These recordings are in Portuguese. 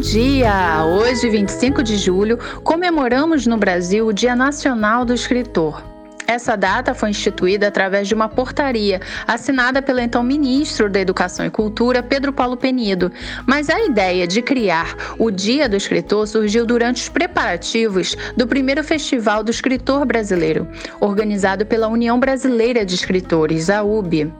dia! Hoje, 25 de julho, comemoramos no Brasil o Dia Nacional do Escritor. Essa data foi instituída através de uma portaria assinada pelo então ministro da Educação e Cultura, Pedro Paulo Penido. Mas a ideia de criar o Dia do Escritor surgiu durante os preparativos do primeiro Festival do Escritor Brasileiro, organizado pela União Brasileira de Escritores, a UB.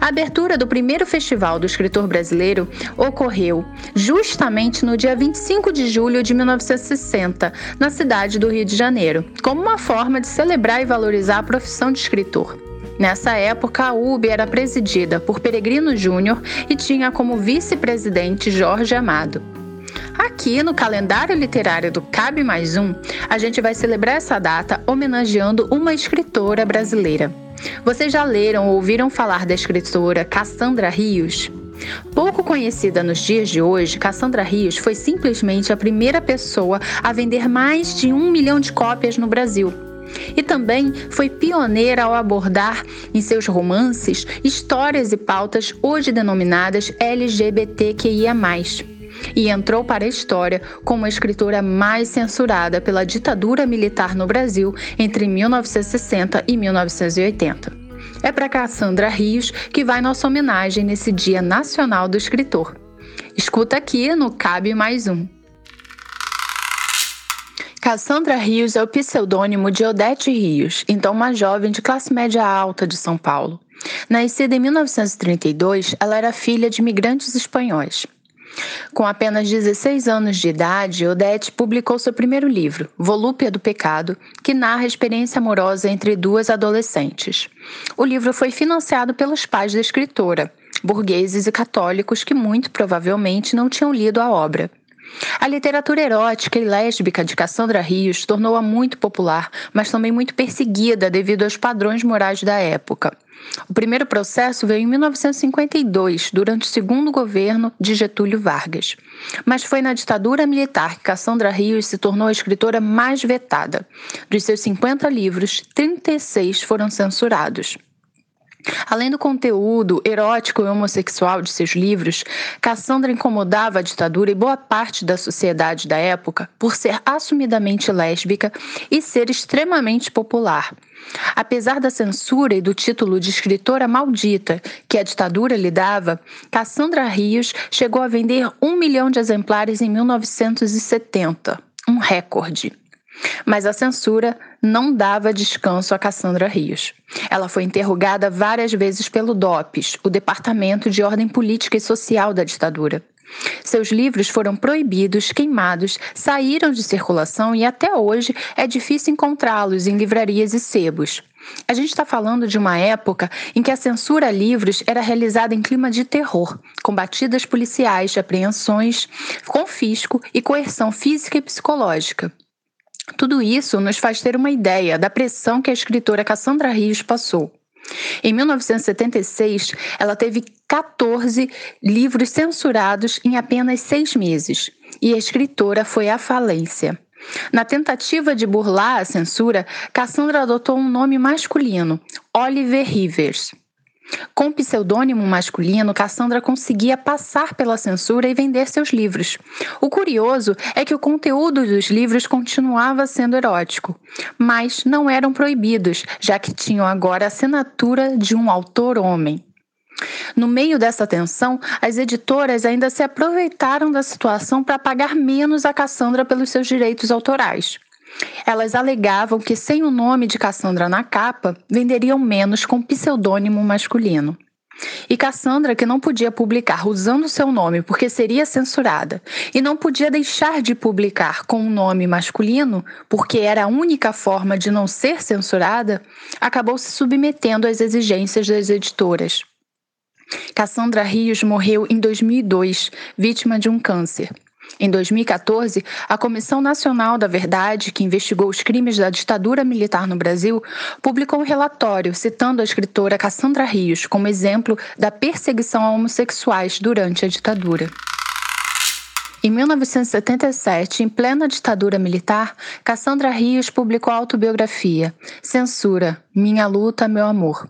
A abertura do primeiro Festival do Escritor Brasileiro ocorreu justamente no dia 25 de julho de 1960, na cidade do Rio de Janeiro, como uma forma de celebrar e valorizar a profissão de escritor. Nessa época, a UB era presidida por Peregrino Júnior e tinha como vice-presidente Jorge Amado. Aqui no calendário literário do Cabe Mais Um, a gente vai celebrar essa data homenageando uma escritora brasileira. Vocês já leram ou ouviram falar da escritora Cassandra Rios? Pouco conhecida nos dias de hoje, Cassandra Rios foi simplesmente a primeira pessoa a vender mais de um milhão de cópias no Brasil. E também foi pioneira ao abordar em seus romances histórias e pautas hoje denominadas LGBTQIA e entrou para a história como a escritora mais censurada pela ditadura militar no Brasil entre 1960 e 1980. É para Cassandra Rios que vai nossa homenagem nesse Dia Nacional do Escritor. Escuta aqui no Cabe Mais Um. Cassandra Rios é o pseudônimo de Odete Rios, então uma jovem de classe média alta de São Paulo. Nascida em 1932, ela era filha de imigrantes espanhóis. Com apenas 16 anos de idade, Odete publicou seu primeiro livro, Volúpia do Pecado, que narra a experiência amorosa entre duas adolescentes. O livro foi financiado pelos pais da escritora, burgueses e católicos que muito provavelmente não tinham lido a obra. A literatura erótica e lésbica de Cassandra Rios tornou-a muito popular, mas também muito perseguida devido aos padrões morais da época. O primeiro processo veio em 1952, durante o segundo governo de Getúlio Vargas. Mas foi na ditadura militar que Cassandra Rios se tornou a escritora mais vetada. Dos seus 50 livros, 36 foram censurados. Além do conteúdo erótico e homossexual de seus livros, Cassandra incomodava a ditadura e boa parte da sociedade da época por ser assumidamente lésbica e ser extremamente popular. Apesar da censura e do título de escritora maldita que a ditadura lhe dava, Cassandra Rios chegou a vender um milhão de exemplares em 1970, um recorde. Mas a censura não dava descanso a Cassandra Rios. Ela foi interrogada várias vezes pelo DOPS, o Departamento de Ordem Política e Social da ditadura. Seus livros foram proibidos, queimados, saíram de circulação e até hoje é difícil encontrá-los em livrarias e sebos. A gente está falando de uma época em que a censura a livros era realizada em clima de terror, com batidas policiais, apreensões, confisco e coerção física e psicológica. Tudo isso nos faz ter uma ideia da pressão que a escritora Cassandra Rios passou. Em 1976, ela teve 14 livros censurados em apenas seis meses, e a escritora foi à falência. Na tentativa de burlar a censura, Cassandra adotou um nome masculino, Oliver Rivers. Com pseudônimo masculino, Cassandra conseguia passar pela censura e vender seus livros. O curioso é que o conteúdo dos livros continuava sendo erótico, mas não eram proibidos, já que tinham agora a assinatura de um autor homem. No meio dessa tensão, as editoras ainda se aproveitaram da situação para pagar menos a Cassandra pelos seus direitos autorais. Elas alegavam que, sem o nome de Cassandra na capa, venderiam menos com pseudônimo masculino. E Cassandra, que não podia publicar usando seu nome porque seria censurada, e não podia deixar de publicar com um nome masculino porque era a única forma de não ser censurada, acabou se submetendo às exigências das editoras. Cassandra Rios morreu em 2002, vítima de um câncer. Em 2014, a Comissão Nacional da Verdade, que investigou os crimes da ditadura militar no Brasil, publicou um relatório citando a escritora Cassandra Rios como exemplo da perseguição a homossexuais durante a ditadura. Em 1977, em plena ditadura militar, Cassandra Rios publicou a autobiografia Censura, Minha Luta, Meu Amor.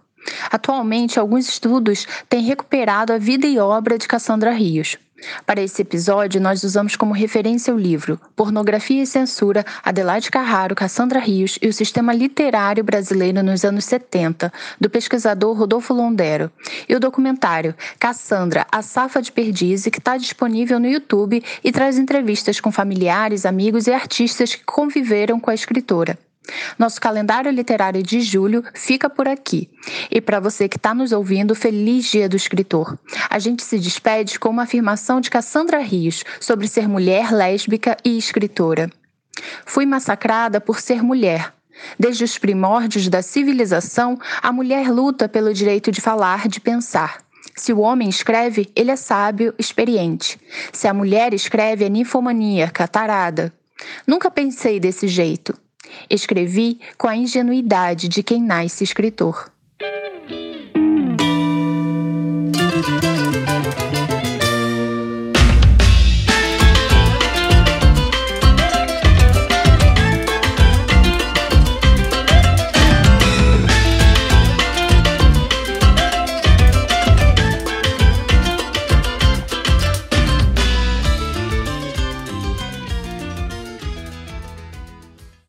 Atualmente, alguns estudos têm recuperado a vida e obra de Cassandra Rios. Para esse episódio, nós usamos como referência o livro Pornografia e Censura, Adelaide Carraro, Cassandra Rios e o Sistema Literário Brasileiro nos anos 70, do pesquisador Rodolfo Londero, e o documentário Cassandra, a Safa de Perdiz, que está disponível no YouTube e traz entrevistas com familiares, amigos e artistas que conviveram com a escritora. Nosso calendário literário de julho fica por aqui. E para você que está nos ouvindo, feliz Dia do Escritor. A gente se despede com uma afirmação de Cassandra Rios sobre ser mulher lésbica e escritora. Fui massacrada por ser mulher. Desde os primórdios da civilização, a mulher luta pelo direito de falar, de pensar. Se o homem escreve, ele é sábio, experiente. Se a mulher escreve, é ninfomaníaca, tarada. Nunca pensei desse jeito. Escrevi com a ingenuidade de quem nasce escritor.